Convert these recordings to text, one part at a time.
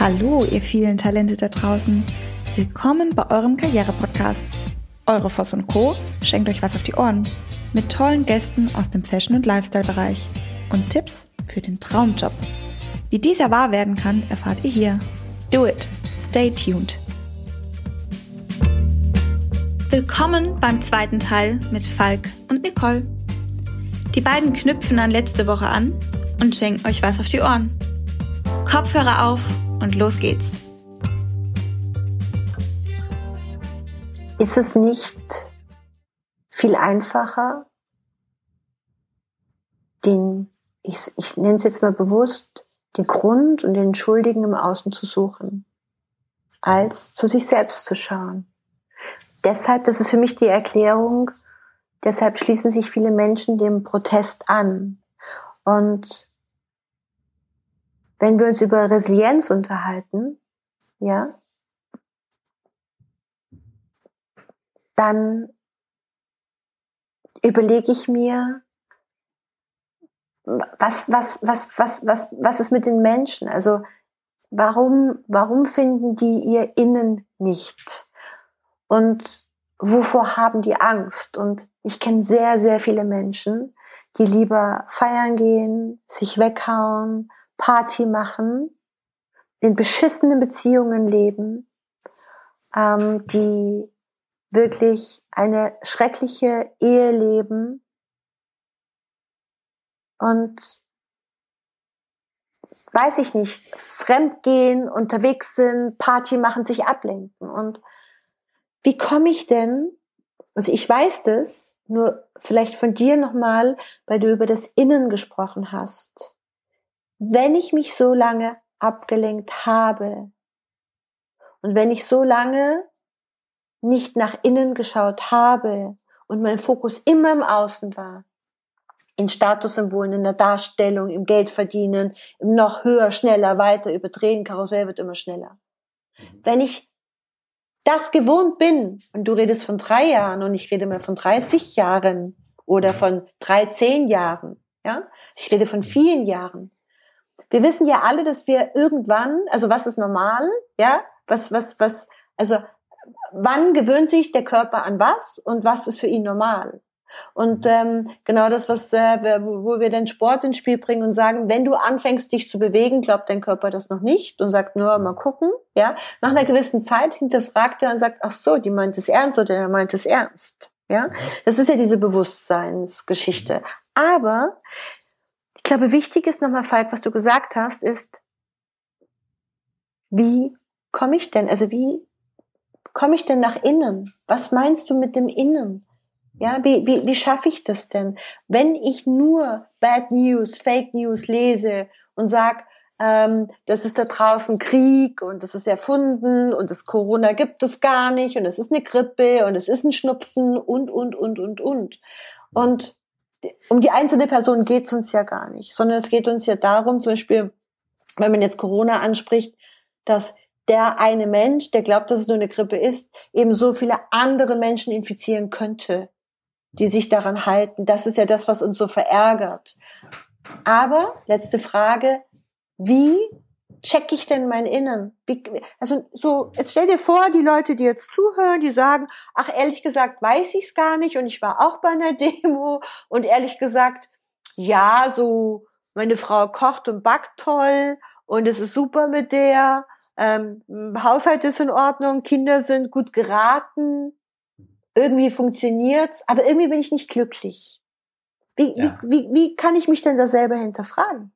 Hallo, ihr vielen Talente da draußen. Willkommen bei eurem Karriere-Podcast. Eure Voss und Co. schenkt euch was auf die Ohren. Mit tollen Gästen aus dem Fashion- und Lifestyle-Bereich. Und Tipps für den Traumjob. Wie dieser wahr werden kann, erfahrt ihr hier. Do it. Stay tuned. Willkommen beim zweiten Teil mit Falk und Nicole. Die beiden knüpfen an letzte Woche an und schenken euch was auf die Ohren. Kopfhörer auf und los geht's. Ist es nicht viel einfacher, den, ich, ich nenne es jetzt mal bewusst, den Grund und den Schuldigen im Außen zu suchen, als zu sich selbst zu schauen? Deshalb, das ist für mich die Erklärung, deshalb schließen sich viele Menschen dem Protest an. Und wenn wir uns über Resilienz unterhalten, ja, dann überlege ich mir, was, was, was, was, was, was ist mit den Menschen? Also, warum, warum finden die ihr Innen nicht? Und wovor haben die Angst? Und ich kenne sehr, sehr viele Menschen, die lieber feiern gehen, sich weghauen, Party machen, in beschissenen Beziehungen leben, ähm, die wirklich eine schreckliche Ehe leben und weiß ich nicht, fremdgehen, unterwegs sind, Party machen, sich ablenken. Und wie komme ich denn, also ich weiß das, nur vielleicht von dir nochmal, weil du über das Innen gesprochen hast wenn ich mich so lange abgelenkt habe und wenn ich so lange nicht nach innen geschaut habe und mein Fokus immer im Außen war, in Statussymbolen, in der Darstellung, im Geldverdienen, im noch höher, schneller, weiter überdrehen, Karussell wird immer schneller. Mhm. Wenn ich das gewohnt bin, und du redest von drei Jahren und ich rede mal von 30 Jahren oder von 13 Jahren, ja, ich rede von vielen Jahren, wir wissen ja alle, dass wir irgendwann, also was ist normal, ja, was, was, was, also wann gewöhnt sich der Körper an was und was ist für ihn normal? Und mhm. ähm, genau das, was äh, wo wir den Sport ins Spiel bringen und sagen, wenn du anfängst, dich zu bewegen, glaubt dein Körper das noch nicht und sagt nur mal gucken. Ja, nach einer gewissen Zeit hinterfragt er und sagt, ach so, die meint es ernst oder der meint es ernst. Ja, mhm. das ist ja diese Bewusstseinsgeschichte. Aber glaube, wichtig ist nochmal, Falk, was du gesagt hast, ist, wie komme ich denn, also wie komme ich denn nach innen? Was meinst du mit dem Innen? Ja, wie, wie, wie schaffe ich das denn? Wenn ich nur Bad News, Fake News lese und sag, ähm, das ist da draußen Krieg und das ist erfunden und das Corona gibt es gar nicht und es ist eine Grippe und es ist ein Schnupfen und, und, und, und, und. Und um die einzelne Person geht es uns ja gar nicht, sondern es geht uns ja darum, zum Beispiel, wenn man jetzt Corona anspricht, dass der eine Mensch, der glaubt, dass es nur eine Grippe ist, eben so viele andere Menschen infizieren könnte, die sich daran halten. Das ist ja das, was uns so verärgert. Aber, letzte Frage, wie check ich denn mein Innen? Also so, jetzt stell dir vor, die Leute, die jetzt zuhören, die sagen, ach ehrlich gesagt, weiß ich's gar nicht und ich war auch bei einer Demo und ehrlich gesagt, ja, so meine Frau kocht und backt toll und es ist super mit der, ähm, Haushalt ist in Ordnung, Kinder sind gut geraten, irgendwie funktioniert's, aber irgendwie bin ich nicht glücklich. Wie, ja. wie, wie, wie kann ich mich denn da selber hinterfragen?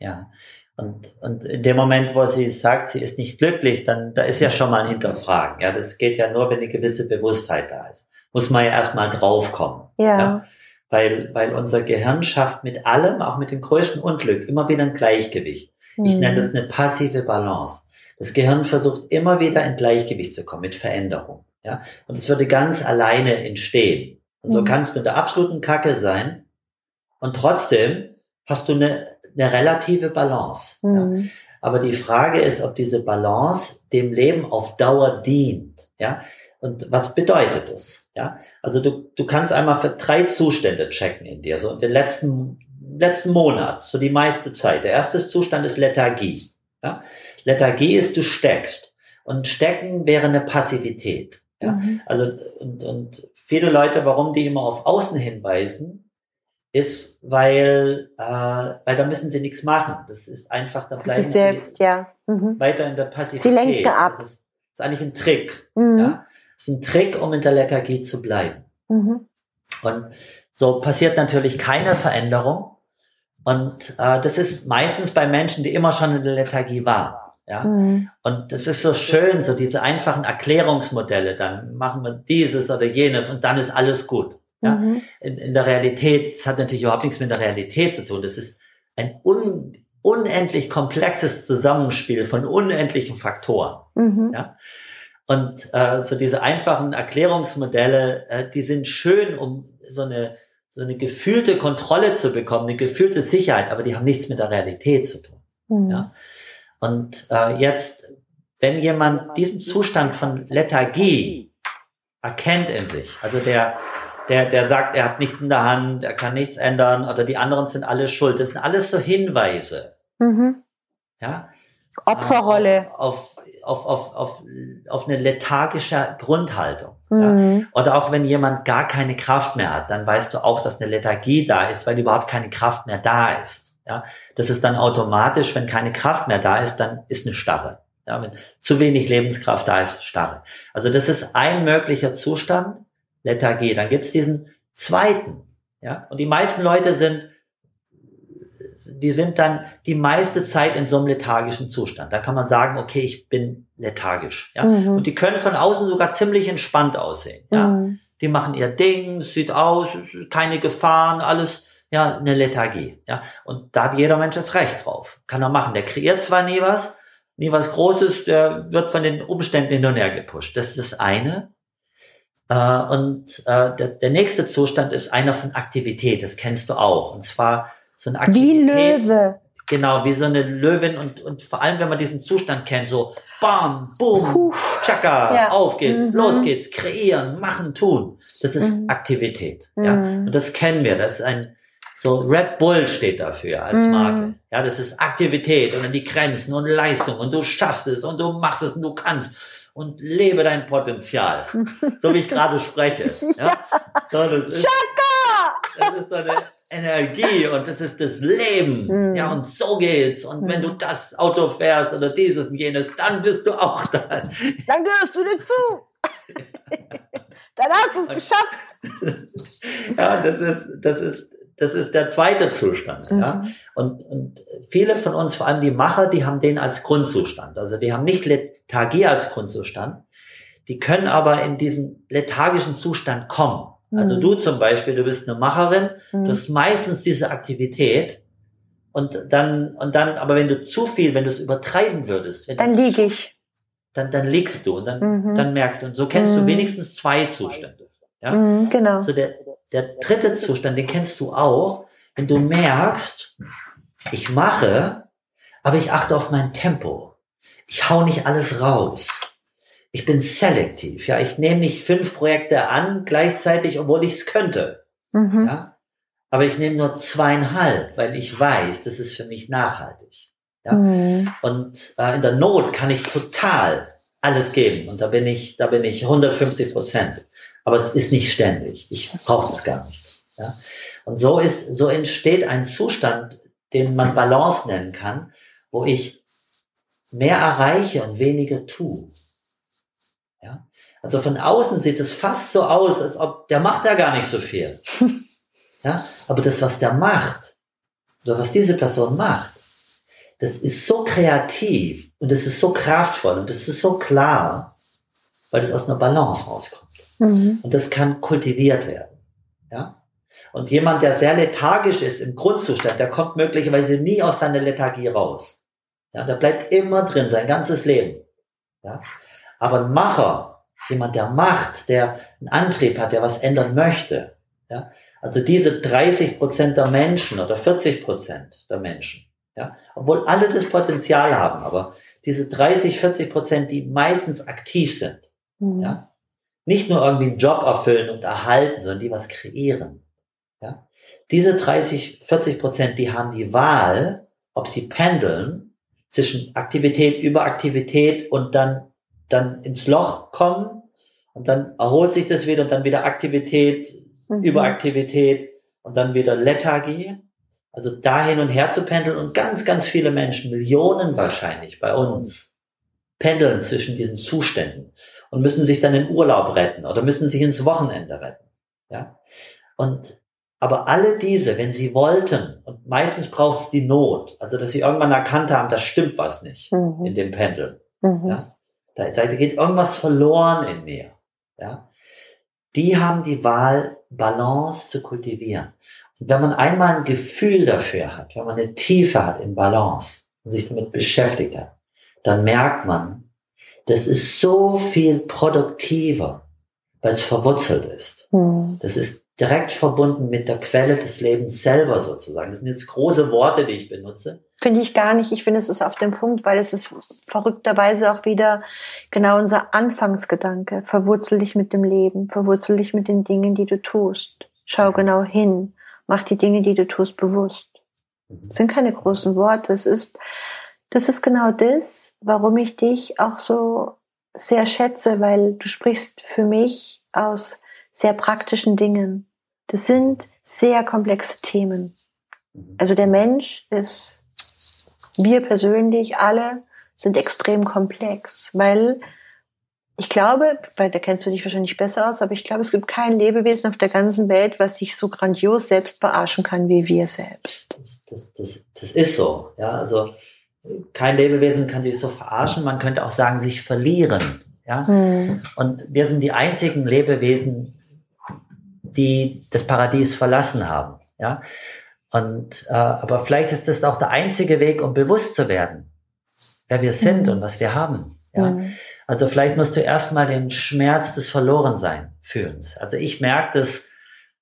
Ja, und, und in dem Moment, wo sie sagt, sie ist nicht glücklich, dann da ist ja schon mal ein Hinterfragen. Ja, das geht ja nur, wenn eine gewisse Bewusstheit da ist. Muss man ja erstmal draufkommen. Ja. ja. Weil, weil unser Gehirn schafft mit allem, auch mit dem größten Unglück, immer wieder ein Gleichgewicht. Mhm. Ich nenne das eine passive Balance. Das Gehirn versucht immer wieder in Gleichgewicht zu kommen mit Veränderung. Ja, und es würde ganz alleine entstehen. Und so mhm. kannst du in der absoluten Kacke sein und trotzdem hast du eine eine relative Balance. Mhm. Ja. Aber die Frage ist, ob diese Balance dem Leben auf Dauer dient. Ja. Und was bedeutet das? Ja. Also du, du kannst einmal für drei Zustände checken in dir. So in den letzten, letzten Monat, so die meiste Zeit. Der erste Zustand ist Lethargie. Ja? Lethargie ist, du steckst. Und stecken wäre eine Passivität. Ja? Mhm. Also, und, und viele Leute, warum die immer auf Außen hinweisen, ist, weil, äh, weil da müssen sie nichts machen. Das ist einfach, da bleiben sie selbst, ja. Mhm. weiter in der Passivität. Sie lenken ab. Das ist, das ist eigentlich ein Trick. Mhm. Ja? Das ist ein Trick, um in der Lethargie zu bleiben. Mhm. Und so passiert natürlich keine Veränderung. Und äh, das ist meistens bei Menschen, die immer schon in der Lethargie waren. Ja? Mhm. Und das ist so schön, so diese einfachen Erklärungsmodelle. Dann machen wir dieses oder jenes und dann ist alles gut. Ja? Mhm. In, in der Realität, das hat natürlich überhaupt nichts mit der Realität zu tun. Das ist ein un, unendlich komplexes Zusammenspiel von unendlichen Faktoren. Mhm. Ja? Und äh, so diese einfachen Erklärungsmodelle, äh, die sind schön, um so eine so eine gefühlte Kontrolle zu bekommen, eine gefühlte Sicherheit, aber die haben nichts mit der Realität zu tun. Mhm. Ja? Und äh, jetzt, wenn jemand diesen Zustand von Lethargie erkennt in sich, also der, der, der sagt, er hat nichts in der Hand, er kann nichts ändern oder die anderen sind alle schuld, das sind alles so Hinweise. Mhm. Ja? Opferrolle. Auf, auf, auf, auf, auf eine lethargische Grundhaltung. Mhm. Ja? Oder auch wenn jemand gar keine Kraft mehr hat, dann weißt du auch, dass eine Lethargie da ist, weil überhaupt keine Kraft mehr da ist. Ja, das ist dann automatisch, wenn keine Kraft mehr da ist, dann ist eine Starre. Ja, wenn zu wenig Lebenskraft da ist, Starre. Also das ist ein möglicher Zustand, Lethargie. Dann gibt's diesen zweiten. Ja, und die meisten Leute sind, die sind dann die meiste Zeit in so einem lethargischen Zustand. Da kann man sagen, okay, ich bin lethargisch. Ja, mhm. und die können von außen sogar ziemlich entspannt aussehen. Ja, mhm. die machen ihr Ding, sieht aus, keine Gefahren, alles ja, eine Lethargie. Ja, und da hat jeder Mensch das Recht drauf. Kann er machen. Der kreiert zwar nie was, nie was Großes, der wird von den Umständen hin und her gepusht. Das ist das eine. Äh, und äh, der, der nächste Zustand ist einer von Aktivität. Das kennst du auch. Und zwar so eine Aktivität. Wie Löwe. Genau, wie so eine Löwin und, und vor allem, wenn man diesen Zustand kennt, so bam, boom, tschakka, ja. auf geht's, mhm. los geht's, kreieren, machen, tun. Das ist mhm. Aktivität. Ja. Mhm. Und das kennen wir. Das ist ein, so Red Bull steht dafür als mhm. Marke. Ja, das ist Aktivität und dann die Grenzen und Leistung und du schaffst es und du machst es und du kannst und lebe dein Potenzial. so wie ich gerade spreche. Ja? So, das ist, das ist so eine Energie und das ist das Leben. Mhm. Ja, und so geht's. Und mhm. wenn du das Auto fährst oder dieses und jenes, dann bist du auch da. Dann gehörst du dir zu. dann hast du es geschafft. ja, das ist, das ist das ist der zweite Zustand. Mhm. Ja? Und, und viele von uns, vor allem die Macher, die haben den als Grundzustand. Also die haben nicht Lethargie als Grundzustand. Die können aber in diesen lethargischen Zustand kommen. Also mhm. Also du zum Beispiel, du bist eine Macherin, mhm. du hast meistens diese Aktivität. Und dann, und dann, aber wenn du zu viel, wenn du es übertreiben würdest, dann liege ich. Dann, dann liegst du und dann, mhm. dann merkst du. Und so kennst du mhm. wenigstens zwei Zustände. Ja? Mhm, genau. Also der, der dritte Zustand, den kennst du auch, wenn du merkst, ich mache, aber ich achte auf mein Tempo. Ich hau nicht alles raus. Ich bin selektiv. Ja, ich nehme nicht fünf Projekte an gleichzeitig, obwohl ich es könnte. Mhm. Ja, aber ich nehme nur zweieinhalb, weil ich weiß, das ist für mich nachhaltig. Ja, mhm. und äh, in der Not kann ich total alles geben und da bin ich, da bin ich 150 Prozent. Aber es ist nicht ständig. Ich brauche das gar nicht. Ja? Und so ist, so entsteht ein Zustand, den man Balance nennen kann, wo ich mehr erreiche und weniger tue. Ja? Also von außen sieht es fast so aus, als ob der macht da gar nicht so viel. Ja? Aber das, was der macht, oder was diese Person macht, das ist so kreativ und das ist so kraftvoll und das ist so klar, weil das aus einer Balance rauskommt. Mhm. Und das kann kultiviert werden. Ja? Und jemand, der sehr lethargisch ist im Grundzustand, der kommt möglicherweise nie aus seiner Lethargie raus. Ja, der bleibt immer drin, sein ganzes Leben. Ja? Aber ein Macher, jemand, der macht, der einen Antrieb hat, der was ändern möchte, ja? also diese 30 Prozent der Menschen oder 40 Prozent der Menschen, ja? obwohl alle das Potenzial haben, aber diese 30, 40 Prozent, die meistens aktiv sind, mhm. ja? Nicht nur irgendwie einen Job erfüllen und erhalten, sondern die was kreieren. Ja? Diese 30, 40 Prozent, die haben die Wahl, ob sie pendeln zwischen Aktivität, Überaktivität und dann, dann ins Loch kommen und dann erholt sich das wieder und dann wieder Aktivität, mhm. Überaktivität und dann wieder Lethargie. Also da hin und her zu pendeln und ganz, ganz viele Menschen, Millionen wahrscheinlich bei uns, pendeln zwischen diesen Zuständen und müssen sich dann in Urlaub retten oder müssen sich ins Wochenende retten. Ja. Und aber alle diese, wenn sie wollten, und meistens braucht es die Not, also dass sie irgendwann erkannt haben, da stimmt was nicht mhm. in dem Pendeln. Mhm. Ja? Da, da geht irgendwas verloren in mir. Ja? Die haben die Wahl, Balance zu kultivieren. Und wenn man einmal ein Gefühl dafür hat, wenn man eine Tiefe hat in Balance und sich damit beschäftigt hat, dann merkt man, das ist so viel produktiver, weil es verwurzelt ist. Mhm. Das ist direkt verbunden mit der Quelle des Lebens selber sozusagen. Das sind jetzt große Worte, die ich benutze. Finde ich gar nicht. Ich finde, es ist auf dem Punkt, weil es ist verrückterweise auch wieder genau unser Anfangsgedanke. Verwurzel dich mit dem Leben, verwurzel dich mit den Dingen, die du tust. Schau genau hin, mach die Dinge, die du tust, bewusst. Das sind keine großen Worte. Es ist, das ist genau das, warum ich dich auch so sehr schätze, weil du sprichst für mich aus sehr praktischen Dingen. Das sind sehr komplexe Themen. Also der Mensch ist, wir persönlich alle sind extrem komplex, weil ich glaube, weil da kennst du dich wahrscheinlich besser aus, aber ich glaube, es gibt kein Lebewesen auf der ganzen Welt, was sich so grandios selbst bearschen kann wie wir selbst. Das, das, das, das ist so. Ja, also kein Lebewesen kann sich so verarschen. Man könnte auch sagen, sich verlieren. Ja, hm. und wir sind die einzigen Lebewesen, die das Paradies verlassen haben. Ja, und äh, aber vielleicht ist das auch der einzige Weg, um bewusst zu werden, wer wir sind mhm. und was wir haben. Ja, mhm. also vielleicht musst du erstmal den Schmerz des Verlorensein fühlen. Also ich merke das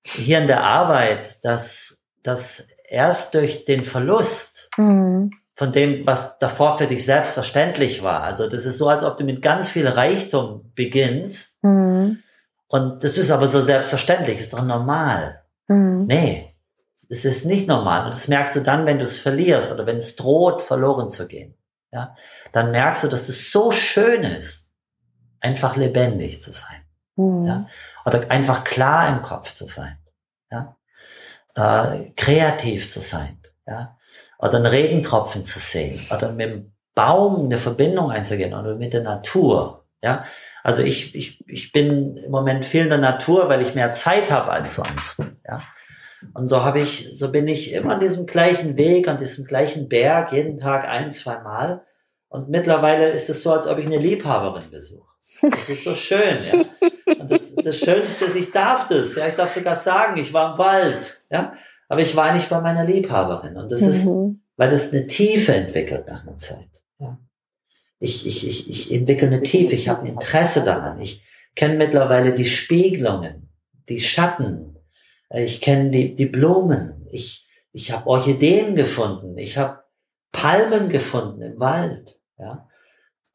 hier in der Arbeit, dass dass erst durch den Verlust mhm. Von dem, was davor für dich selbstverständlich war. Also das ist so, als ob du mit ganz viel Reichtum beginnst. Mhm und das ist aber so selbstverständlich, ist doch normal. Mhm. Nee, es ist nicht normal. Und das merkst du dann, wenn du es verlierst oder wenn es droht, verloren zu gehen. Ja, dann merkst du, dass es so schön ist, einfach lebendig zu sein. Mhm. Ja, oder einfach klar im Kopf zu sein. Ja, äh, kreativ zu sein. Ja, oder einen Regentropfen zu sehen oder mit dem Baum eine Verbindung einzugehen oder mit der Natur. Ja, also ich, ich, ich bin im Moment viel in der Natur, weil ich mehr Zeit habe als sonst. Ja. Und so habe ich, so bin ich immer an diesem gleichen Weg, an diesem gleichen Berg, jeden Tag ein, zwei Mal. Und mittlerweile ist es so, als ob ich eine Liebhaberin besuche. Das ist so schön, ja. Und das, das Schönste ist, ich darf das, ja. Ich darf sogar sagen, ich war im Wald, ja. Aber ich war nicht bei meiner Liebhaberin. Und das mhm. ist, weil das eine Tiefe entwickelt nach einer Zeit. Ja ich, ich, ich, ich entwickle eine Tiefe, ich habe ein Interesse daran. Ich kenne mittlerweile die Spiegelungen, die Schatten, ich kenne die, die Blumen, ich, ich habe Orchideen gefunden, ich habe Palmen gefunden im Wald. Ja?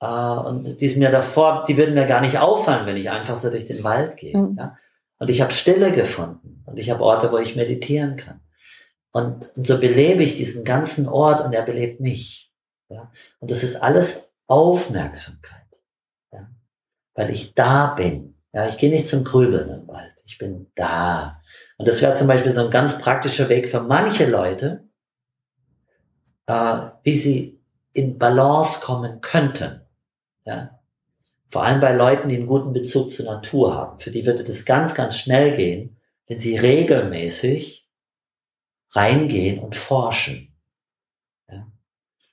Äh, und die ist mir davor, die würden mir gar nicht auffallen, wenn ich einfach so durch den Wald gehe. Mhm. Ja? Und ich habe Stille gefunden und ich habe Orte, wo ich meditieren kann. Und, und so belebe ich diesen ganzen Ort und er belebt mich. Ja? Und das ist alles Aufmerksamkeit. Ja? Weil ich da bin. Ja, ich gehe nicht zum Grübeln im Wald. Ich bin da. Und das wäre zum Beispiel so ein ganz praktischer Weg für manche Leute, äh, wie sie in Balance kommen könnten. Ja? Vor allem bei Leuten, die einen guten Bezug zur Natur haben. Für die würde das ganz, ganz schnell gehen, wenn sie regelmäßig reingehen und forschen.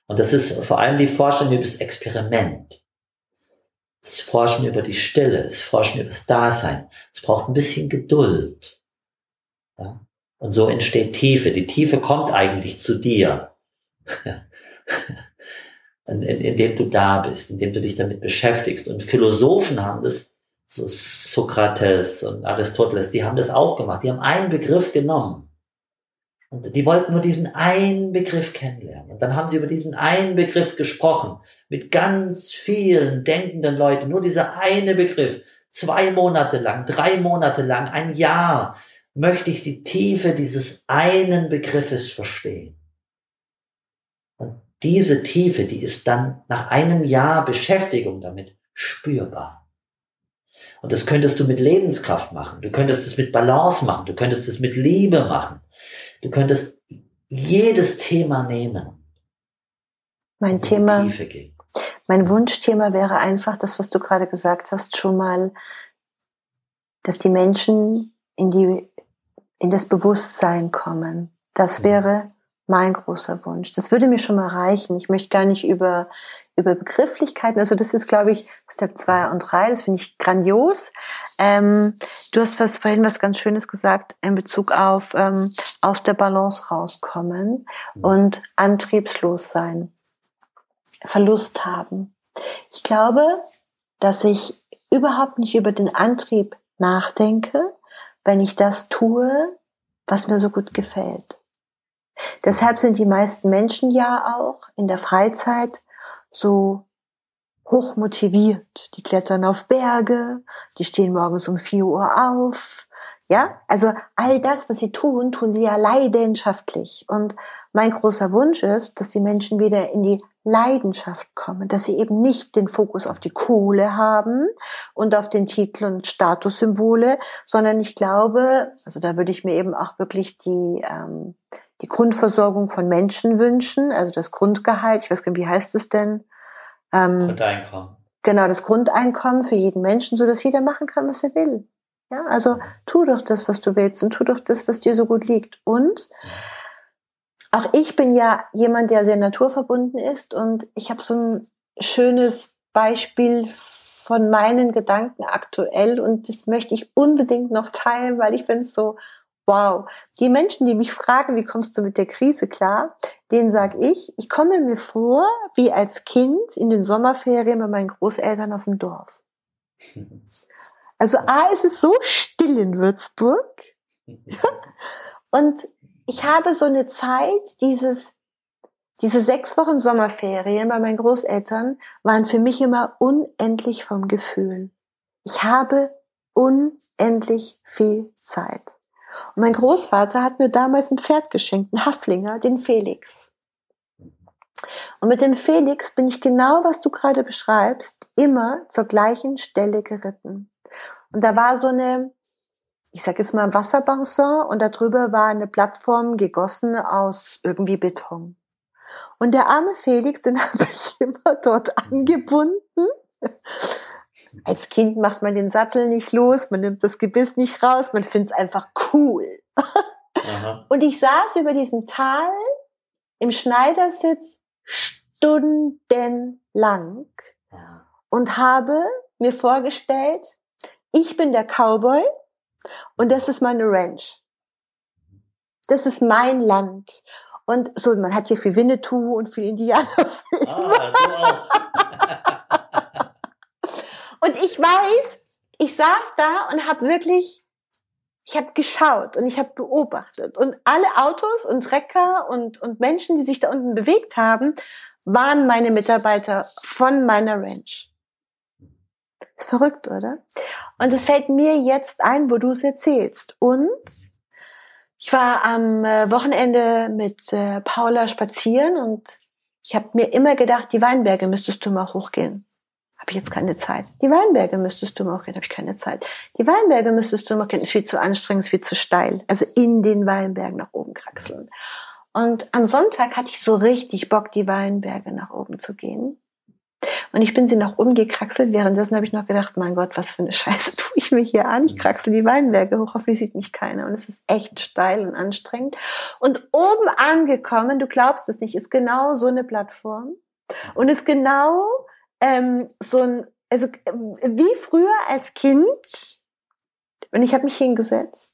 Und das ist vor allem die Forschung über das Experiment. Das Forschen über die Stille, das Forschen über das Dasein. Es braucht ein bisschen Geduld. Ja? Und so entsteht Tiefe. Die Tiefe kommt eigentlich zu dir. in, in, indem du da bist, indem du dich damit beschäftigst. Und Philosophen haben das, so Sokrates und Aristoteles, die haben das auch gemacht. Die haben einen Begriff genommen und die wollten nur diesen einen Begriff kennenlernen. Und dann haben sie über diesen einen Begriff gesprochen. Mit ganz vielen denkenden Leuten. Nur dieser eine Begriff. Zwei Monate lang, drei Monate lang, ein Jahr möchte ich die Tiefe dieses einen Begriffes verstehen. Und diese Tiefe, die ist dann nach einem Jahr Beschäftigung damit spürbar. Und das könntest du mit Lebenskraft machen. Du könntest es mit Balance machen. Du könntest es mit Liebe machen. Du könntest jedes Thema nehmen. Mein Thema, mein Wunschthema wäre einfach das, was du gerade gesagt hast, schon mal, dass die Menschen in die, in das Bewusstsein kommen. Das mhm. wäre mein großer Wunsch. Das würde mir schon mal reichen. Ich möchte gar nicht über, über Begrifflichkeiten, also das ist, glaube ich, Step 2 und 3, das finde ich grandios. Ähm, du hast was, vorhin was ganz Schönes gesagt in Bezug auf ähm, aus der Balance rauskommen mhm. und antriebslos sein, Verlust haben. Ich glaube, dass ich überhaupt nicht über den Antrieb nachdenke, wenn ich das tue, was mir so gut gefällt. Deshalb sind die meisten Menschen ja auch in der Freizeit so hoch motiviert. Die klettern auf Berge, die stehen morgens um vier Uhr auf. Ja, also all das, was sie tun, tun sie ja leidenschaftlich. Und mein großer Wunsch ist, dass die Menschen wieder in die Leidenschaft kommen, dass sie eben nicht den Fokus auf die Kohle haben und auf den Titel und Statussymbole, sondern ich glaube, also da würde ich mir eben auch wirklich die ähm, die Grundversorgung von Menschen wünschen, also das Grundgehalt, ich weiß gar nicht, wie heißt es denn? Ähm, Grundeinkommen. Genau, das Grundeinkommen für jeden Menschen, so dass jeder machen kann, was er will. Ja, also tu doch das, was du willst und tu doch das, was dir so gut liegt. Und auch ich bin ja jemand, der sehr naturverbunden ist und ich habe so ein schönes Beispiel von meinen Gedanken aktuell und das möchte ich unbedingt noch teilen, weil ich finde es so Wow. Die Menschen, die mich fragen, wie kommst du mit der Krise klar, denen sage ich, ich komme mir vor wie als Kind in den Sommerferien bei meinen Großeltern auf dem Dorf. Also A, ist es so still in Würzburg. Und ich habe so eine Zeit, dieses, diese sechs Wochen Sommerferien bei meinen Großeltern waren für mich immer unendlich vom Gefühl. Ich habe unendlich viel Zeit. Und mein Großvater hat mir damals ein Pferd geschenkt, einen Haflinger, den Felix. Und mit dem Felix bin ich genau, was du gerade beschreibst, immer zur gleichen Stelle geritten. Und da war so eine, ich sage jetzt mal Wasserbassin und darüber war eine Plattform gegossen aus irgendwie Beton. Und der arme Felix, den habe ich immer dort angebunden als Kind macht man den Sattel nicht los, man nimmt das Gebiss nicht raus, man findet es einfach cool. Und ich saß über diesem Tal im Schneidersitz stundenlang und habe mir vorgestellt, ich bin der Cowboy und das ist meine Ranch. Das ist mein Land. Und so, man hat hier viel Winnetou und viel Indianerfilme. Ah, du auch. Und ich weiß, ich saß da und habe wirklich, ich habe geschaut und ich habe beobachtet. Und alle Autos und Trecker und, und Menschen, die sich da unten bewegt haben, waren meine Mitarbeiter von meiner Ranch. Ist verrückt, oder? Und es fällt mir jetzt ein, wo du es erzählst. Und ich war am äh, Wochenende mit äh, Paula spazieren und ich habe mir immer gedacht, die Weinberge müsstest du mal hochgehen habe ich jetzt keine Zeit. Die Weinberge müsstest du mal gehen, habe ich keine Zeit. Die Weinberge müsstest du mal gehen, ist viel zu anstrengend, ist viel zu steil. Also in den Weinbergen nach oben kraxeln. Und am Sonntag hatte ich so richtig Bock, die Weinberge nach oben zu gehen. Und ich bin sie nach oben gekraxelt. Währenddessen habe ich noch gedacht, mein Gott, was für eine Scheiße tue ich mir hier an? Ich kraxel die Weinberge hoch, hoffentlich sieht mich keiner. Und es ist echt steil und anstrengend. Und oben angekommen, du glaubst es nicht, ist genau so eine Plattform. Und ist genau ähm, so ein, also wie früher als Kind. Und ich habe mich hingesetzt.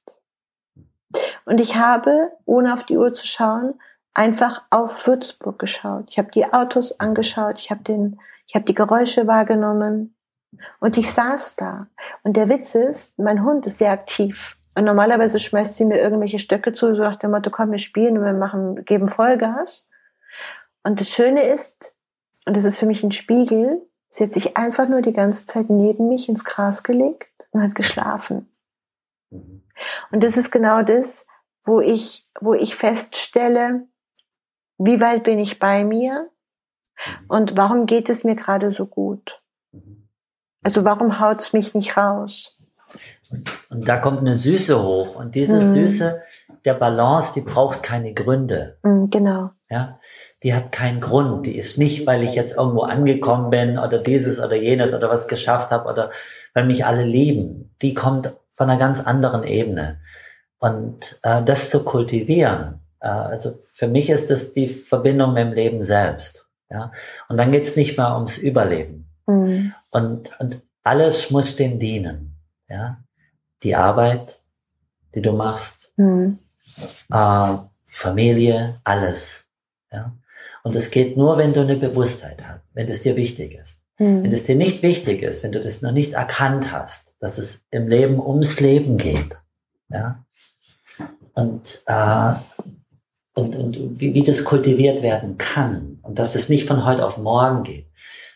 Und ich habe, ohne auf die Uhr zu schauen, einfach auf Würzburg geschaut. Ich habe die Autos angeschaut, ich habe den, ich habe die Geräusche wahrgenommen und ich saß da. Und der Witz ist, mein Hund ist sehr aktiv. Und normalerweise schmeißt sie mir irgendwelche Stöcke zu, so nach dem Motto, komm, wir spielen und wir machen, geben Vollgas. Und das Schöne ist, und das ist für mich ein Spiegel, sie hat sich einfach nur die ganze Zeit neben mich ins Gras gelegt und hat geschlafen. Mhm. Und das ist genau das, wo ich, wo ich feststelle, wie weit bin ich bei mir Und warum geht es mir gerade so gut? Mhm. Also warum haut's mich nicht raus? Und da kommt eine Süße hoch. Und diese Mhm. Süße der Balance, die braucht keine Gründe. Mm, Genau. Ja, die hat keinen Grund. Die ist nicht, weil ich jetzt irgendwo angekommen bin oder dieses oder jenes oder was geschafft habe oder weil mich alle lieben. Die kommt von einer ganz anderen Ebene. Und äh, das zu kultivieren, äh, also für mich ist das die Verbindung mit dem Leben selbst. Ja, und dann geht's nicht mehr ums Überleben. Mm, Und, und alles muss dem dienen. Ja, die Arbeit, die du machst, mm, äh, Familie, alles. Ja? Und es geht nur, wenn du eine Bewusstheit hast, wenn es dir wichtig ist. Wenn mm, es dir nicht wichtig ist, wenn du das noch nicht erkannt hast, dass es im Leben ums Leben geht. Ja? Und, äh, und, und wie, wie das kultiviert werden kann und dass es nicht von heute auf morgen geht.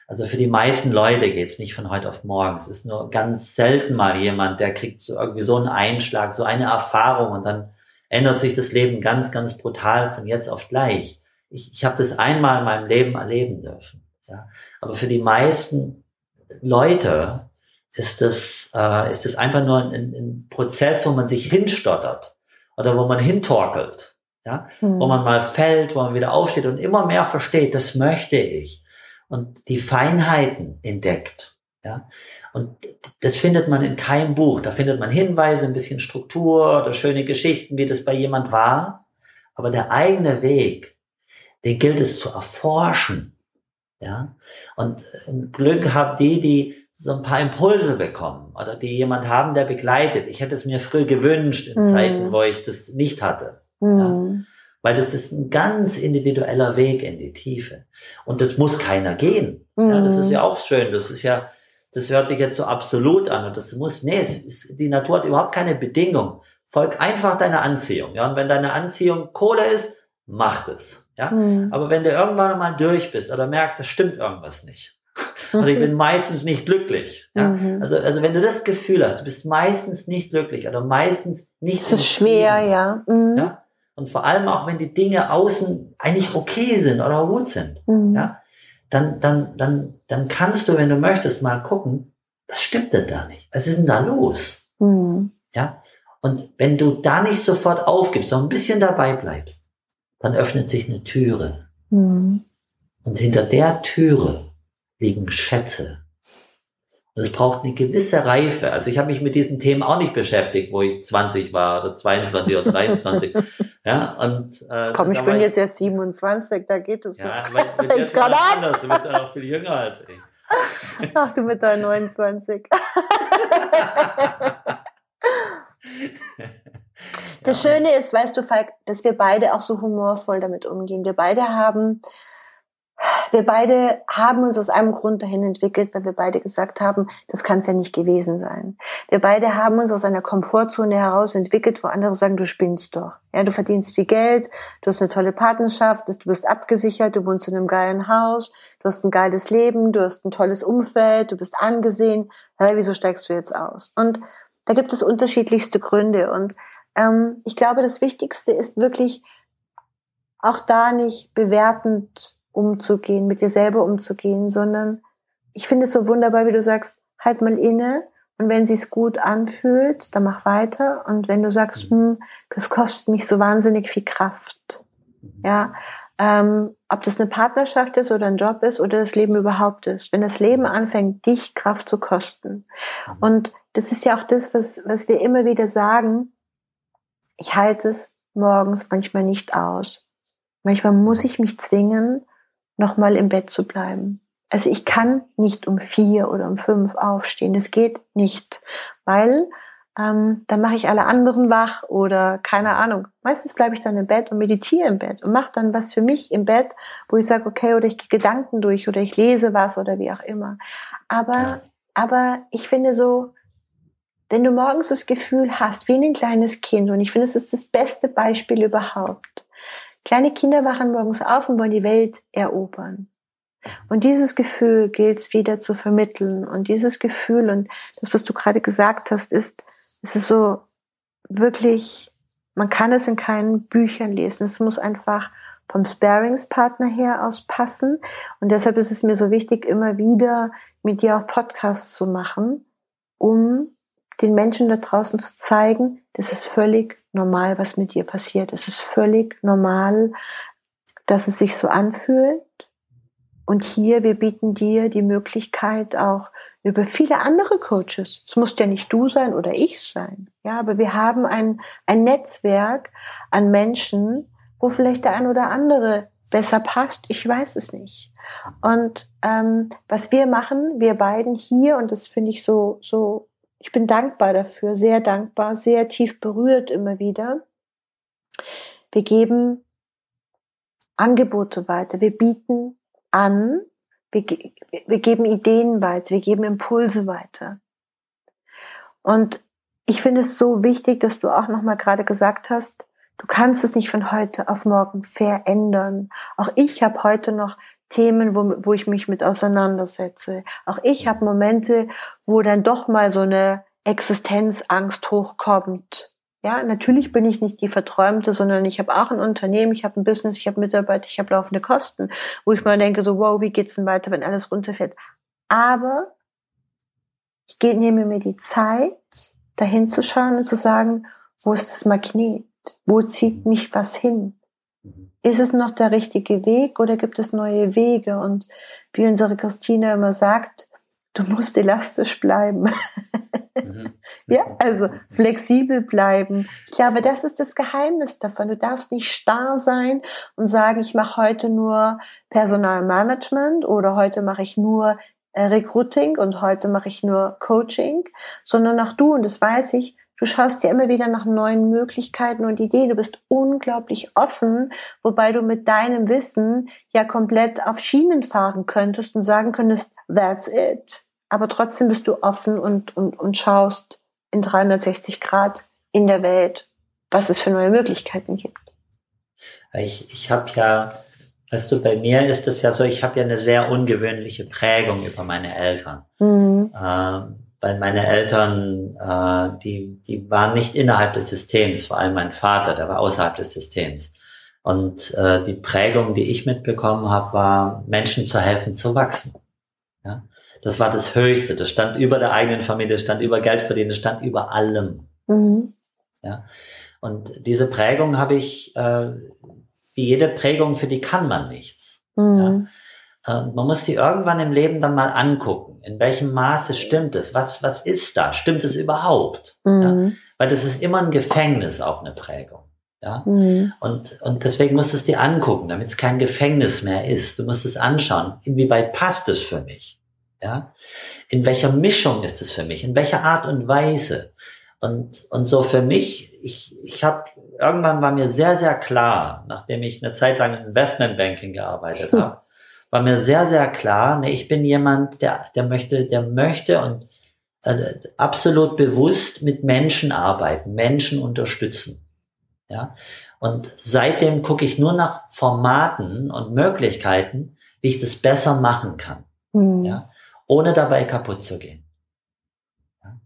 Also für die meisten Leute geht es nicht von heute auf morgen. Es ist nur ganz selten mal jemand, der kriegt so irgendwie so einen Einschlag, so eine Erfahrung und dann ändert sich das Leben ganz, ganz brutal von jetzt auf gleich. Ich, ich habe das einmal in meinem Leben erleben dürfen. Ja? Aber für die meisten Leute ist das, äh, ist das einfach nur ein, ein Prozess, wo man sich hinstottert oder wo man hintorkelt. Ja? mm, wo man mal fällt, wo man wieder aufsteht und immer mehr versteht, das möchte ich. Und die Feinheiten entdeckt. Ja? Und das findet man in keinem Buch. Da findet man Hinweise, ein bisschen Struktur oder schöne Geschichten, wie das bei jemand war. Aber der eigene Weg, den gilt es zu erforschen. Ja? Und ein Glück haben die, die so ein paar Impulse bekommen oder die jemand haben, der begleitet. Ich hätte es mir früh gewünscht in Mhm. Zeiten, wo ich das nicht hatte. mm, Weil das ist ein ganz individueller Weg in die Tiefe. Und das muss keiner gehen. Ja, das ist ja auch schön. Das ist ja, das hört sich jetzt so absolut an. Und das muss, nee, es ist, die Natur hat überhaupt keine Bedingung. Folg einfach deiner Anziehung. Ja, und wenn deine Anziehung Kohle ist, mach das. Ja, mm, aber wenn du irgendwann mal durch bist oder merkst, da stimmt irgendwas nicht. Und ich bin meistens nicht glücklich. Ja? Mhm. Also, also wenn du das Gefühl hast, du bist meistens nicht glücklich oder meistens nicht Es ist schwer, ja. Mm, ja? Und vor allem auch, wenn die Dinge außen eigentlich okay sind oder gut sind, mm, ja, dann, dann, dann, dann kannst du, wenn du möchtest, mal gucken, was stimmt denn da nicht? Was ist denn da los? mm, Ja? Und wenn du da nicht sofort aufgibst, sondern ein bisschen dabei bleibst, dann öffnet sich eine Türe. mm. Und hinter der Türe liegen Schätze. Und es braucht eine gewisse Reife. Also ich habe mich mit diesen Themen auch nicht beschäftigt, wo ich 20 war oder 22 oder 23. ja, und äh, Komm, ich bin war jetzt erst 27, da geht es Ja, mit ist gerade an. anders. Du bist ja noch viel jünger als ich. Ach, du mit deinen 29. Das Ja. Schöne ist, weißt du, Falk, dass wir beide auch so humorvoll damit umgehen. Wir beide haben, wir beide haben uns aus einem Grund dahin entwickelt, weil wir beide gesagt haben, das kann es ja nicht gewesen sein. Wir beide haben uns aus einer Komfortzone heraus entwickelt, wo andere sagen, du spinnst doch. Ja, du verdienst viel Geld, du hast eine tolle Partnerschaft, du bist abgesichert, du wohnst in einem geilen Haus, du hast ein geiles Leben, du hast ein tolles Umfeld, du bist angesehen. Hey, wieso steigst du jetzt aus? Und da gibt es unterschiedlichste Gründe und ähm, ich glaube, das Wichtigste ist wirklich auch da nicht bewertend umzugehen, mit dir selber umzugehen, sondern ich finde es so wunderbar, wie du sagst, halt mal inne und wenn sich's gut anfühlt, dann mach weiter. Und wenn du sagst, hm, das kostet mich so wahnsinnig viel Kraft, ja, ähm, ob das eine Partnerschaft ist oder ein Job ist oder das Leben überhaupt ist, wenn das Leben anfängt, dich Kraft zu kosten. Und das ist ja auch das, was, was wir immer wieder sagen, ich halte es morgens manchmal nicht aus. Manchmal muss ich mich zwingen, nochmal im Bett zu bleiben. Also ich kann nicht um vier oder um fünf aufstehen. Das geht nicht, weil ähm, dann mache ich alle anderen wach oder keine Ahnung. Meistens bleibe ich dann im Bett und meditiere im Bett und mache dann was für mich im Bett, wo ich sage, okay, oder ich gehe Gedanken durch oder ich lese was oder wie auch immer. Aber, aber ich finde so, wenn du morgens das Gefühl hast, wie ein kleines Kind, und ich finde, es ist das beste Beispiel überhaupt. Kleine Kinder wachen morgens auf und wollen die Welt erobern. Und dieses Gefühl gilt es wieder zu vermitteln. Und dieses Gefühl und das, was du gerade gesagt hast, ist, es ist so wirklich, man kann es in keinen Büchern lesen. Es muss einfach vom Sparingspartner her aus passen. Und deshalb ist es mir so wichtig, immer wieder mit dir auch Podcasts zu machen, um den Menschen da draußen zu zeigen, das ist völlig normal, was mit dir passiert. Es ist völlig normal, dass es sich so anfühlt. Und hier, wir bieten dir die Möglichkeit auch über viele andere Coaches. Es muss ja nicht du sein oder ich sein. Ja, aber wir haben ein, ein Netzwerk an Menschen, wo vielleicht der ein oder andere besser passt. Ich weiß es nicht. Und ähm, was wir machen, wir beiden hier, und das finde ich so, so, ich bin dankbar dafür, sehr dankbar, sehr tief berührt immer wieder. Wir geben Angebote weiter. Wir bieten an, wir, wir geben Ideen weiter, wir geben Impulse weiter. Und ich finde es so wichtig, dass du auch nochmal gerade gesagt hast, du kannst es nicht von heute auf morgen verändern. Auch ich habe heute noch Themen, wo, wo ich mich mit auseinandersetze. Auch ich habe Momente, wo dann doch mal so eine Existenzangst hochkommt. Ja, natürlich bin ich nicht die Verträumte, sondern ich habe auch ein Unternehmen, ich habe ein Business, ich habe Mitarbeiter, ich habe laufende Kosten, wo ich mal denke, so, wow, wie geht's denn weiter, wenn alles runterfällt? Aber ich gehe, nehme mir die Zeit, dahin zu schauen und zu sagen, wo ist das Magnet? Wo zieht mich was hin? Ist es noch der richtige Weg oder gibt es neue Wege? Und wie unsere Christine immer sagt, du musst elastisch bleiben. Mhm. ja, also flexibel bleiben. Ich glaube, das ist das Geheimnis davon. Du darfst nicht starr sein und sagen, ich mache heute nur Personalmanagement oder heute mache ich nur äh, Recruiting und heute mache ich nur Coaching, sondern auch du, und das weiß ich, du schaust dir immer wieder nach neuen Möglichkeiten und Ideen. Du bist unglaublich offen, wobei du mit deinem Wissen ja komplett auf Schienen fahren könntest und sagen könntest, that's it aber trotzdem bist du offen und, und, und schaust in 360 Grad in der Welt, was es für neue Möglichkeiten gibt. Ich, ich habe ja, weißt du, bei mir ist es ja so, ich habe ja eine sehr ungewöhnliche Prägung über meine Eltern. Mhm. Ähm, weil meine Eltern, äh, die, die waren nicht innerhalb des Systems, vor allem mein Vater, der war außerhalb des Systems. Und äh, die Prägung, die ich mitbekommen habe, war, Menschen zu helfen zu wachsen. Ja? Das war das Höchste. Das stand über der eigenen Familie, das stand über Geld verdienen, das stand über allem. Mhm. Ja. Und diese Prägung habe ich, äh, wie jede Prägung, für die kann man nichts. Mhm. Ja. Und man muss die irgendwann im Leben dann mal angucken. In welchem Maße stimmt es? Was, was ist da? Stimmt es überhaupt? Mhm. Ja. Weil das ist immer ein Gefängnis, auch eine Prägung. Ja? Mhm. Und, und deswegen musst du es dir angucken, damit es kein Gefängnis mehr ist. Du musst es anschauen, inwieweit passt es für mich. Ja? In welcher Mischung ist es für mich? In welcher Art und Weise? Und, und so für mich, ich, ich habe, irgendwann war mir sehr, sehr klar, nachdem ich eine Zeit lang in Investmentbanking gearbeitet habe, war mir sehr, sehr klar, ne, ich bin jemand, der, der möchte, der möchte und äh, absolut bewusst mit Menschen arbeiten, Menschen unterstützen. Ja. Und seitdem gucke ich nur nach Formaten und Möglichkeiten, wie ich das besser machen kann. Mhm. Ja ohne dabei kaputt zu gehen. Ja?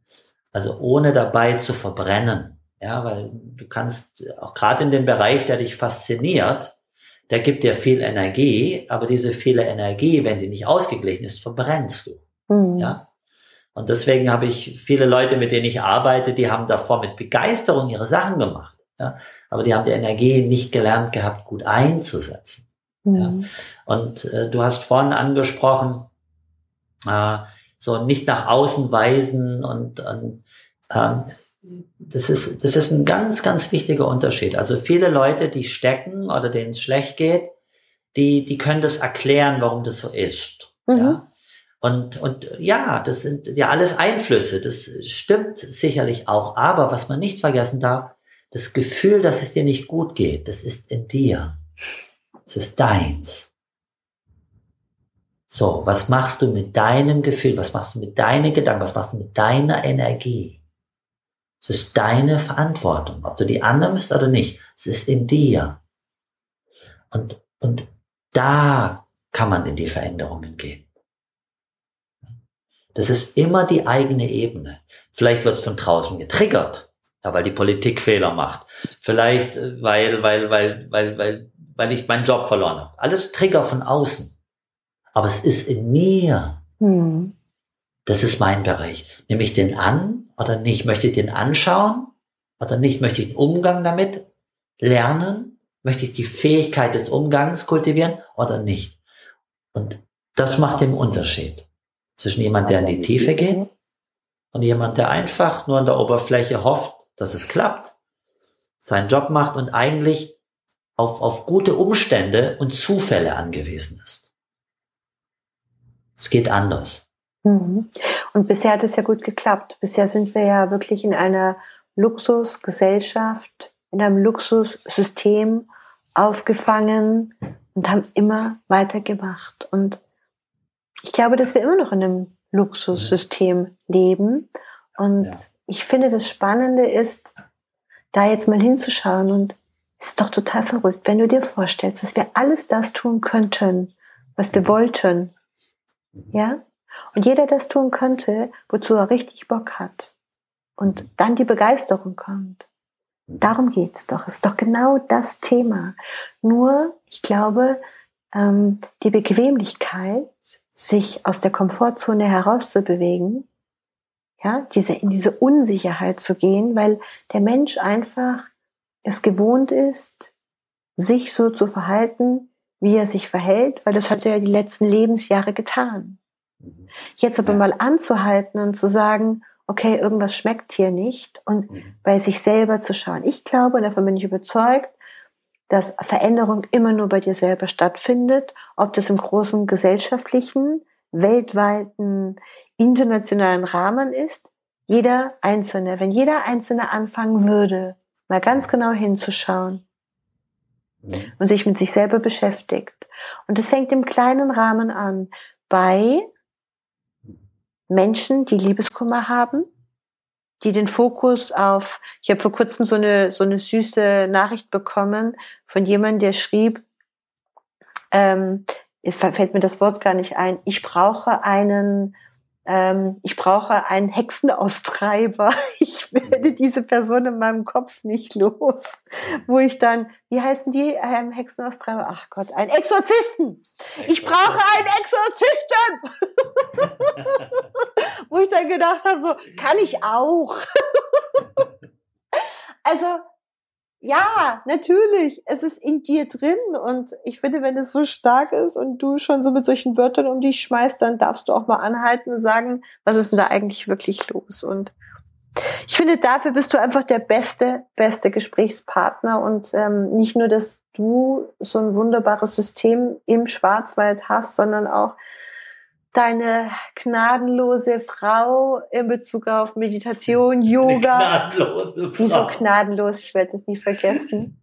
Also ohne dabei zu verbrennen. Ja, weil du kannst auch gerade in dem Bereich, der dich fasziniert, der gibt dir viel Energie, aber diese viele Energie, wenn die nicht ausgeglichen ist, verbrennst du. Mhm. Ja. Und deswegen habe ich viele Leute, mit denen ich arbeite, die haben davor mit Begeisterung ihre Sachen gemacht. Ja, aber die haben die Energie nicht gelernt gehabt, gut einzusetzen. Mhm. Ja. Und äh, du hast vorhin angesprochen, äh, so nicht nach außen weisen und, und ähm, das ist, das ist ein ganz, ganz wichtiger Unterschied. Also viele Leute, die stecken oder denen es schlecht geht, die, die können das erklären, warum das so ist. Mhm. Ja? Und, und ja, das sind ja alles Einflüsse. Das stimmt sicherlich auch. Aber was man nicht vergessen darf, das Gefühl, dass es dir nicht gut geht, das ist in dir. Es ist deins. So, was machst du mit deinem Gefühl? Was machst du mit deinen Gedanken? Was machst du mit deiner Energie? Es ist deine Verantwortung, ob du die annimmst oder nicht. Es ist in dir. Und, und da kann man in die Veränderungen gehen. Das ist immer die eigene Ebene. Vielleicht wird es von draußen getriggert. Ja, weil die Politik Fehler macht. Vielleicht, äh, weil, weil, weil, weil, weil, weil ich meinen Job verloren habe. Alles Trigger von außen. Aber es ist in mir. Mhm. Das ist mein Bereich. Nehme ich den an oder nicht? Möchte ich den anschauen oder nicht? Möchte ich den Umgang damit lernen? Möchte ich die Fähigkeit des Umgangs kultivieren oder nicht? Und das macht den Unterschied zwischen jemand, der in die Tiefe geht und jemand, der einfach nur an der Oberfläche hofft, dass es klappt, seinen Job macht und eigentlich auf, auf gute Umstände und Zufälle angewiesen ist. Es geht anders. Mhm. Und bisher hat es ja gut geklappt. Bisher sind wir ja wirklich in einer Luxusgesellschaft, in einem Luxussystem aufgefangen und haben immer weitergemacht. Und ich glaube, dass wir immer noch in einem Luxussystem leben. Und ja. ich finde, das Spannende ist, da jetzt mal hinzuschauen und es ist doch total verrückt, wenn du dir vorstellst, dass wir alles das tun könnten, was wir wollten. Ja? Und jeder das tun könnte, wozu er richtig Bock hat. Und dann die Begeisterung kommt. Darum geht's doch. Es ist doch genau das Thema. Nur, ich glaube, ähm, die Bequemlichkeit, sich aus der Komfortzone herauszubewegen, ja, diese, in diese Unsicherheit zu gehen, weil der Mensch einfach es gewohnt ist, sich so zu verhalten, wie er sich verhält, weil das hat er ja die letzten Lebensjahre getan. Jetzt aber mal anzuhalten und zu sagen, okay, irgendwas schmeckt hier nicht und mhm. bei sich selber zu schauen. Ich glaube, und davon bin ich überzeugt, dass Veränderung immer nur bei dir selber stattfindet, ob das im großen gesellschaftlichen, weltweiten, internationalen Rahmen ist. Jeder Einzelne, wenn jeder Einzelne anfangen würde, mal ganz genau hinzuschauen mhm. und sich mit sich selber beschäftigt. Und das fängt im kleinen Rahmen an bei Menschen, die Liebeskummer haben, die den Fokus auf, ich habe vor kurzem so eine, so eine süße Nachricht bekommen von jemandem, der schrieb, ähm, es fällt mir das Wort gar nicht ein, ich brauche einen ähm, ich brauche einen Hexenaustreiber. Ich werde diese Person in meinem Kopf nicht los. Wo ich dann, wie heißen die ähm, Hexenaustreiber? Ach Gott, einen Exorzisten. Ich brauche einen Exorzisten. Wo ich dann gedacht habe, so, kann ich auch. also, ja, natürlich. Es ist in dir drin. Und ich finde, wenn es so stark ist und du schon so mit solchen Wörtern um dich schmeißt, dann darfst du auch mal anhalten und sagen, was ist denn da eigentlich wirklich los? Und ich finde, dafür bist du einfach der beste, beste Gesprächspartner. Und ähm, nicht nur, dass du so ein wunderbares System im Schwarzwald hast, sondern auch, deine gnadenlose Frau in Bezug auf Meditation, Yoga. Gnadenlose Frau. Wieso gnadenlos? Ich werde es nie vergessen.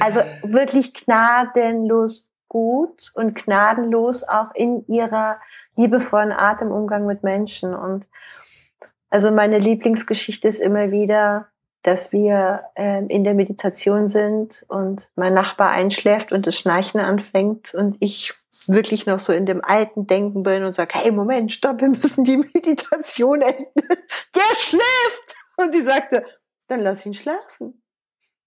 Also wirklich gnadenlos gut und gnadenlos auch in ihrer liebevollen Art im Umgang mit Menschen. Und also meine Lieblingsgeschichte ist immer wieder, dass wir äh, in der Meditation sind und mein Nachbar einschläft und das Schnarchen anfängt und ich wirklich noch so in dem alten Denken bin und sage, hey, Moment, stopp, wir müssen die Meditation enden. Der schläft! Und sie sagte, dann lass ihn schlafen.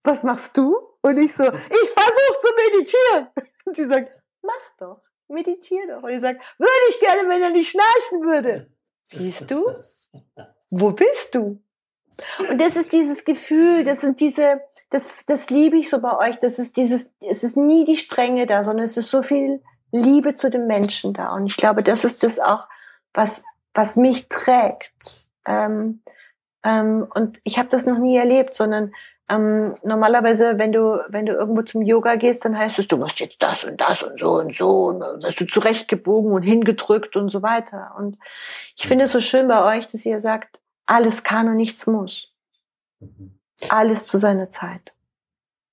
Was machst du? Und ich so, ich versuche zu meditieren. Und sie sagt, mach doch, meditiere doch. Und ich sage, würde ich gerne, wenn er nicht schnarchen würde. Siehst du? Wo bist du? Und das ist dieses Gefühl, das sind diese, das, das liebe ich so bei euch, das ist dieses, es ist nie die Strenge da, sondern es ist so viel Liebe zu den Menschen da. Und ich glaube, das ist das auch, was, was mich trägt. Ähm, ähm, und ich habe das noch nie erlebt, sondern ähm, normalerweise, wenn du, wenn du irgendwo zum Yoga gehst, dann heißt es, du musst jetzt das und das und so und so und dann wirst du zurechtgebogen und hingedrückt und so weiter. Und ich finde es so schön bei euch, dass ihr sagt, alles kann und nichts muss. Mhm. Alles zu seiner Zeit.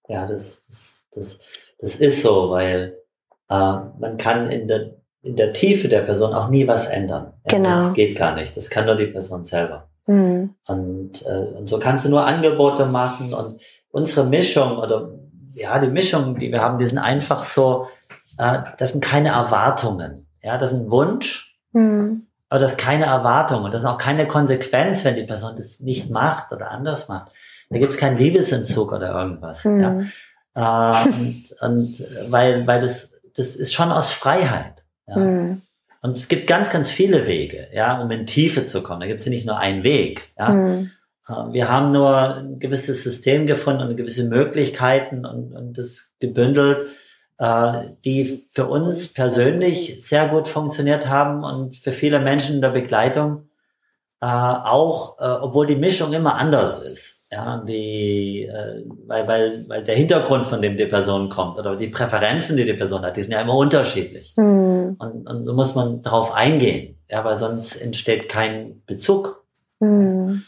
Ja, das, das, das, das ist so, weil man kann in der, in der Tiefe der Person auch nie was ändern. Genau. Das geht gar nicht. Das kann nur die Person selber. Mhm. Und, äh, und so kannst du nur Angebote machen und unsere Mischung oder ja, die Mischung, die wir haben, die sind einfach so, äh, das sind keine Erwartungen. Ja, das ist ein Wunsch. Mhm. aber das ist keine Erwartung und das ist auch keine Konsequenz, wenn die Person das nicht macht oder anders macht. Da gibt es keinen Liebesentzug oder irgendwas. Mhm. Ja? Äh, und, und weil, weil das, das ist schon aus Freiheit. Ja? Mhm. Und es gibt ganz, ganz viele Wege, ja, um in Tiefe zu kommen. Da gibt es ja nicht nur einen Weg. Ja? Mhm. Wir haben nur ein gewisses System gefunden und gewisse Möglichkeiten und, und das gebündelt, äh, die für uns persönlich sehr gut funktioniert haben und für viele Menschen in der Begleitung äh, auch, äh, obwohl die Mischung immer anders ist. Ja, die, äh, weil, weil, weil der Hintergrund, von dem die Person kommt oder die Präferenzen, die die Person hat, die sind ja immer unterschiedlich. Mhm. Und, und so muss man darauf eingehen, ja, weil sonst entsteht kein Bezug. Mhm.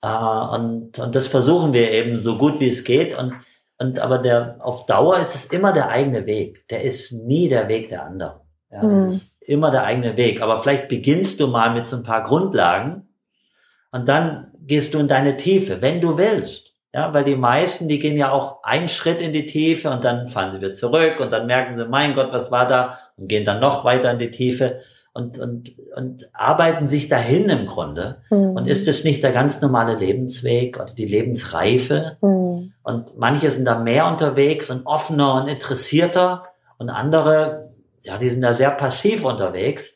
Äh, und, und das versuchen wir eben so gut wie es geht. Und, und aber der, auf Dauer ist es immer der eigene Weg. Der ist nie der Weg der anderen. Ja, mhm. Es ist immer der eigene Weg. Aber vielleicht beginnst du mal mit so ein paar Grundlagen und dann gehst du in deine Tiefe, wenn du willst. Ja, weil die meisten, die gehen ja auch einen Schritt in die Tiefe und dann fallen sie wieder zurück und dann merken sie, mein Gott, was war da? Und gehen dann noch weiter in die Tiefe und, und, und arbeiten sich dahin im Grunde. Mhm. Und ist es nicht der ganz normale Lebensweg oder die Lebensreife? Mhm. Und manche sind da mehr unterwegs und offener und interessierter und andere, ja, die sind da sehr passiv unterwegs.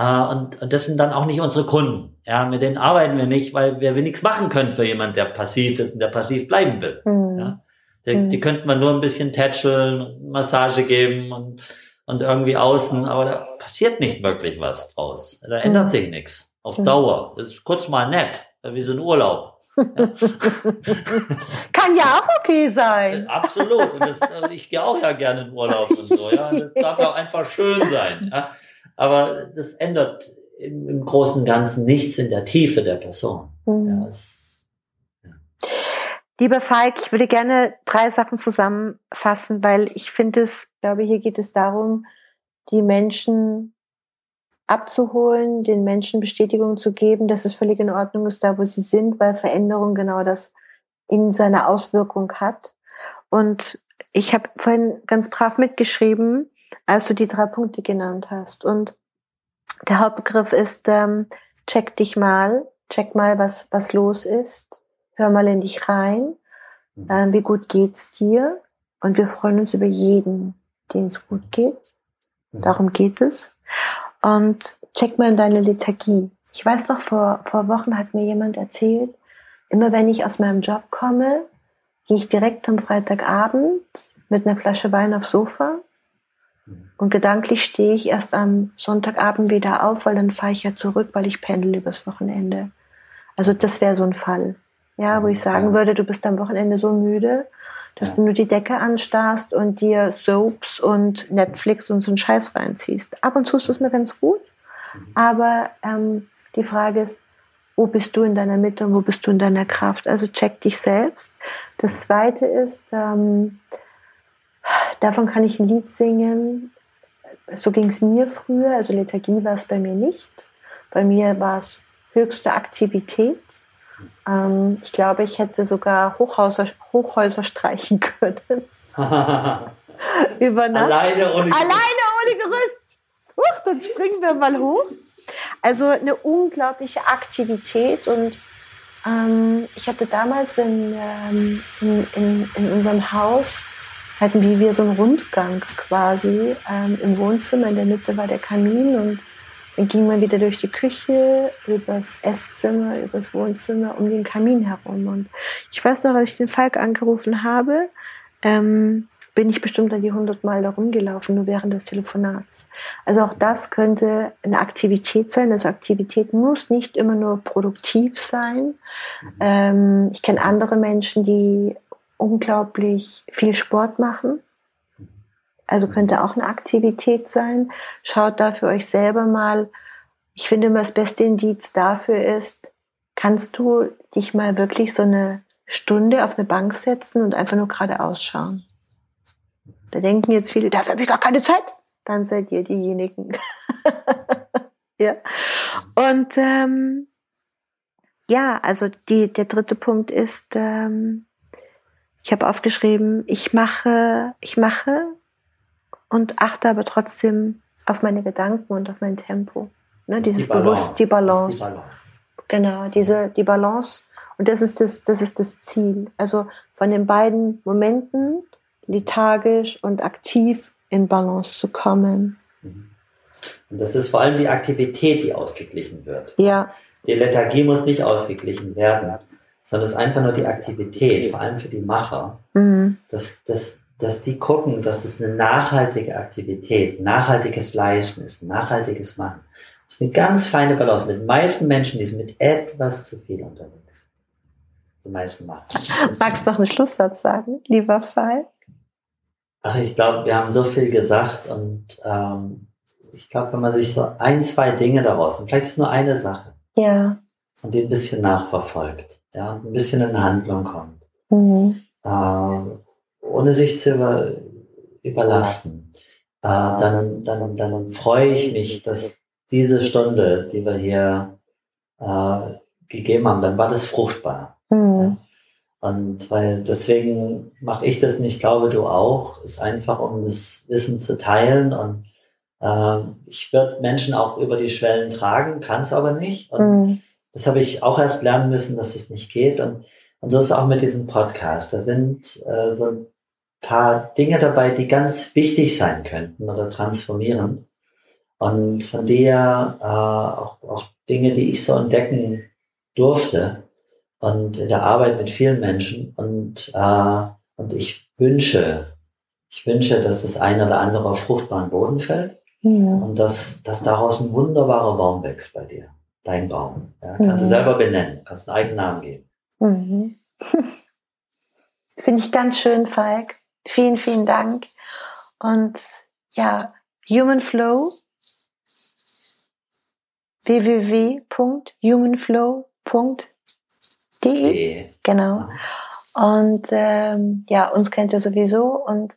Äh, und, und das sind dann auch nicht unsere Kunden. Ja, mit denen arbeiten wir nicht, weil wir, wir nichts machen können für jemanden, der passiv ist und der passiv bleiben will. Mhm. Ja, die, die mhm. könnten wir nur ein bisschen tätscheln, Massage geben und und irgendwie außen, aber da passiert nicht wirklich was draus. Da ändert mhm. sich nichts auf mhm. Dauer. Das ist kurz mal nett, wie so ein Urlaub. Ja. Kann ja auch okay sein. Absolut. Und das, also ich gehe auch ja gerne in Urlaub und so. Ja, das darf auch einfach schön sein. Ja. Aber das ändert im, im Großen und Ganzen nichts in der Tiefe der Person. Mhm. Ja, es, ja. Lieber Falk, ich würde gerne drei Sachen zusammenfassen, weil ich finde es, glaube, hier geht es darum, die Menschen abzuholen, den Menschen Bestätigung zu geben, dass es völlig in Ordnung ist, da wo sie sind, weil Veränderung genau das in seiner Auswirkung hat. Und ich habe vorhin ganz brav mitgeschrieben, als du die drei Punkte genannt hast. Und der Hauptbegriff ist, ähm, check dich mal, check mal, was, was los ist hör mal in dich rein, mhm. äh, wie gut geht's dir? Und wir freuen uns über jeden, den es gut geht. Mhm. Darum geht es. Und check mal in deine Lethargie. Ich weiß noch, vor, vor Wochen hat mir jemand erzählt, immer wenn ich aus meinem Job komme, gehe ich direkt am Freitagabend mit einer Flasche Wein aufs Sofa. Und gedanklich stehe ich erst am Sonntagabend wieder auf, weil dann fahre ich ja zurück, weil ich pendel übers Wochenende. Also das wäre so ein Fall. Ja, wo ich sagen würde, du bist am Wochenende so müde, dass ja. du nur die Decke anstarrst und dir Soaps und Netflix und so einen Scheiß reinziehst. Ab und zu ist es mir ganz gut, mhm. aber ähm, die Frage ist, wo bist du in deiner Mitte und wo bist du in deiner Kraft? Also check dich selbst. Das zweite ist, ähm, davon kann ich ein Lied singen. So ging es mir früher, also Lethargie war es bei mir nicht. Bei mir war es höchste Aktivität. Ähm, ich glaube, ich hätte sogar Hochhäuser, Hochhäuser streichen können. Über Nacht. Alleine ohne Gerüst. Alleine ohne Gerüst. Huch, dann springen wir mal hoch. Also eine unglaubliche Aktivität und ähm, ich hatte damals in, ähm, in, in, in, unserem Haus, hatten wir so einen Rundgang quasi ähm, im Wohnzimmer. In der Mitte war der Kamin und dann ging man wieder durch die Küche, übers Esszimmer, übers Wohnzimmer, um den Kamin herum. Und ich weiß noch, als ich den Falk angerufen habe, ähm, bin ich bestimmt an die 100 Mal da rumgelaufen, nur während des Telefonats. Also auch das könnte eine Aktivität sein. Also Aktivität muss nicht immer nur produktiv sein. Mhm. Ähm, ich kenne andere Menschen, die unglaublich viel Sport machen also könnte auch eine Aktivität sein. Schaut da für euch selber mal. Ich finde immer das beste Indiz dafür ist, kannst du dich mal wirklich so eine Stunde auf eine Bank setzen und einfach nur gerade ausschauen. Da denken jetzt viele, dafür habe ich gar keine Zeit. Dann seid ihr diejenigen. ja. Und ähm, ja, also die, der dritte Punkt ist, ähm, ich habe aufgeschrieben, ich mache, ich mache und achte aber trotzdem auf meine Gedanken und auf mein Tempo. Ne? Dieses die Balance. Bewusst, die Balance. Die Balance. Genau, diese, die Balance. Und das ist das, das ist das Ziel. Also von den beiden Momenten, lethargisch und aktiv in Balance zu kommen. Mhm. Und das ist vor allem die Aktivität, die ausgeglichen wird. Ja. Die Lethargie muss nicht ausgeglichen werden, sondern es ist einfach nur die Aktivität, vor allem für die Macher, Mhm. dass, dass, dass die gucken, dass es eine nachhaltige Aktivität, nachhaltiges Leisten ist, nachhaltiges Machen. Das ist eine ganz feine Balance. Mit den meisten Menschen, die sind mit etwas zu viel unterwegs. Die meisten machen. Magst du noch einen Schlusssatz sagen, lieber Fall? Ach, ich glaube, wir haben so viel gesagt und ähm, ich glaube, wenn man sich so ein, zwei Dinge daraus, und vielleicht ist nur eine Sache, Ja. und die ein bisschen nachverfolgt, ja, ein bisschen in Handlung kommt, Mhm. äh, ohne sich zu über, überlasten, äh, dann, dann, dann freue ich mich, dass diese Stunde, die wir hier äh, gegeben haben, dann war das fruchtbar. Mhm. Und weil deswegen mache ich das nicht, glaube du auch, ist einfach um das Wissen zu teilen und äh, ich würde Menschen auch über die Schwellen tragen, kann es aber nicht. Und Mhm. Das habe ich auch erst lernen müssen, dass es nicht geht. Und, und so ist es auch mit diesem Podcast. Da sind äh, so ein paar Dinge dabei, die ganz wichtig sein könnten oder transformieren. Und von der äh, auch, auch Dinge, die ich so entdecken durfte und in der Arbeit mit vielen Menschen. Und, äh, und ich wünsche, ich wünsche, dass das eine oder andere auf fruchtbaren Boden fällt Mhm. und dass, dass daraus ein wunderbarer Baum wächst bei dir. Dein Baum. Ja, kannst du Mhm. selber benennen, kannst einen eigenen Namen geben. Mhm. Finde ich ganz schön, Falk. Vielen, vielen Dank. Und ja, Human Flow www.humanflow.de Okay. Genau. Und ähm, ja, uns kennt ihr sowieso und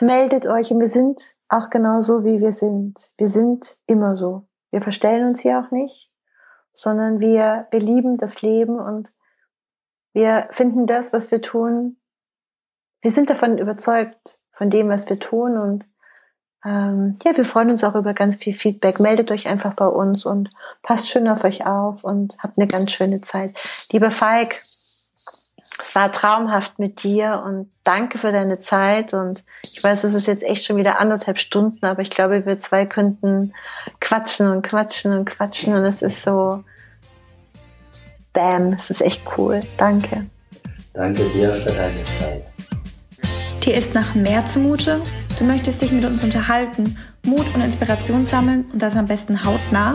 meldet euch und wir sind auch genau so, wie wir sind. Wir sind immer so. Wir verstellen uns hier auch nicht, sondern wir, wir lieben das Leben und wir finden das, was wir tun. Wir sind davon überzeugt, von dem, was wir tun und ähm, ja, wir freuen uns auch über ganz viel Feedback. Meldet euch einfach bei uns und passt schön auf euch auf und habt eine ganz schöne Zeit. Lieber Falk, es war traumhaft mit dir und danke für deine Zeit. Und ich weiß, es ist jetzt echt schon wieder anderthalb Stunden, aber ich glaube, wir zwei könnten quatschen und quatschen und quatschen und es ist so, bam, es ist echt cool. Danke. Danke dir für deine Zeit. Dir ist nach mehr zumute? Du möchtest dich mit uns unterhalten, Mut und Inspiration sammeln und das am besten hautnah?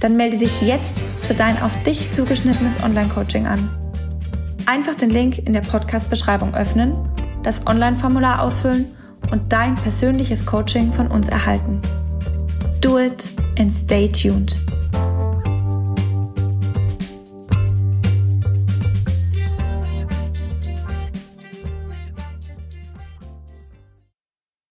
Dann melde dich jetzt für dein auf dich zugeschnittenes Online-Coaching an. Einfach den Link in der Podcast-Beschreibung öffnen, das Online-Formular ausfüllen und dein persönliches Coaching von uns erhalten. Do it and stay tuned.